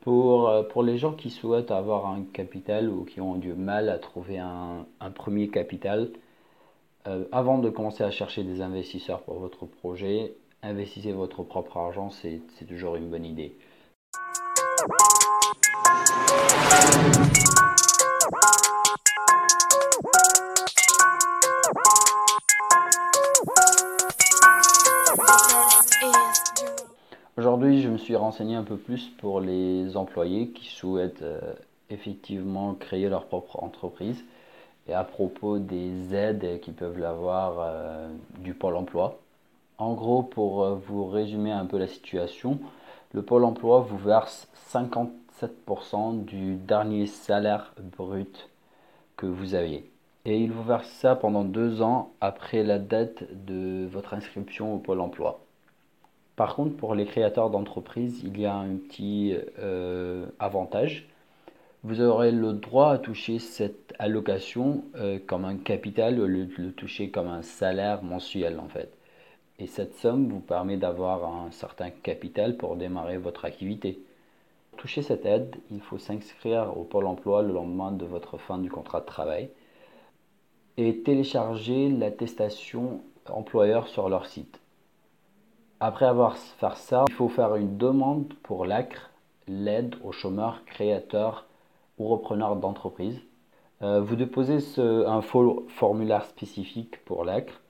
Pour, euh, pour les gens qui souhaitent avoir un capital ou qui ont du mal à trouver un, premier capital, euh, avant de commencer à chercher des investisseurs pour votre projet, investissez votre propre argent, c'est toujours une bonne idée. Aujourd'hui, je me suis renseigné un peu plus pour les employés qui souhaitent euh, effectivement créer leur propre entreprise et à propos des aides qu'ils peuvent avoir euh, du Pôle emploi. En gros, pour euh, vous résumer un peu la situation, le Pôle emploi vous verse 57% du dernier salaire brut que vous aviez. Et il vous verse ça pendant deux ans après la date de votre inscription au Pôle emploi. Par contre, pour les créateurs d'entreprises, il y a un petit euh, avantage. Vous aurez le droit à toucher cette allocation euh, comme un capital, au lieu de le toucher comme un salaire mensuel en fait. Et cette somme vous permet d'avoir un certain capital pour démarrer votre activité. Pour toucher cette aide, il faut s'inscrire au Pôle emploi le lendemain de votre fin du contrat de travail et télécharger l'attestation employeur sur leur site. Après avoir fait ça, il faut faire une demande pour l'ACRE, l'aide aux chômeurs, créateurs ou repreneurs d'entreprise. Euh, vous déposez un formulaire spécifique pour l'ACRE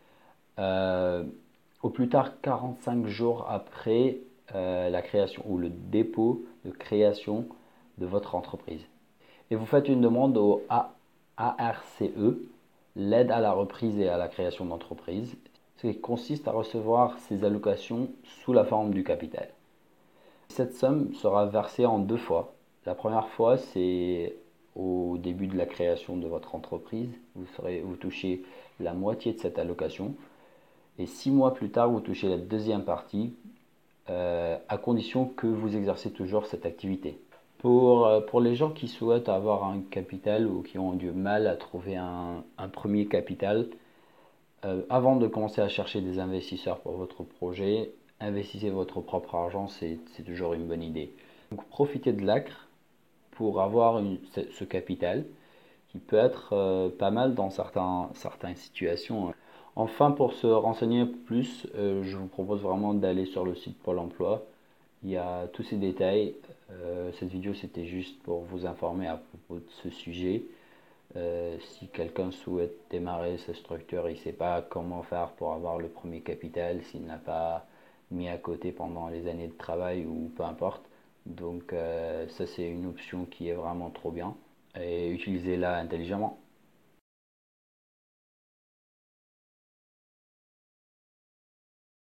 euh, au plus tard 45 jours après euh, la création ou le dépôt de création de votre entreprise. Et vous faites une demande au ARCE, l'aide à la reprise et à la création d'entreprise ce qui consiste à recevoir ces allocations sous la forme du capital. Cette somme sera versée en deux fois. La première fois, c'est au début de la création de votre entreprise. Vous, vous touchez la moitié de cette allocation. Et six mois plus tard, vous touchez la deuxième partie, euh, à condition que vous exercez toujours cette activité. Pour, euh, pour, les gens qui souhaitent avoir un capital ou qui ont du mal à trouver un, un premier capital, euh, avant de commencer à chercher des investisseurs pour votre projet, investissez votre propre argent, c'est toujours une bonne idée. Donc profitez de l'ACRE pour avoir ce, capital qui peut être euh, pas mal dans certains, certaines situations. Enfin, pour se renseigner plus, euh, je vous propose vraiment d'aller sur le site Pôle emploi. Il y a tous ces détails. cette vidéo, c'était juste pour vous informer à propos de ce sujet. Euh, si quelqu'un souhaite démarrer sa structure, il ne sait pas comment faire pour avoir le premier capital, s'il n'a pas mis à côté pendant les années de travail ou peu importe. Donc euh, ça c'est une option qui est vraiment trop bien et utilisez-la intelligemment.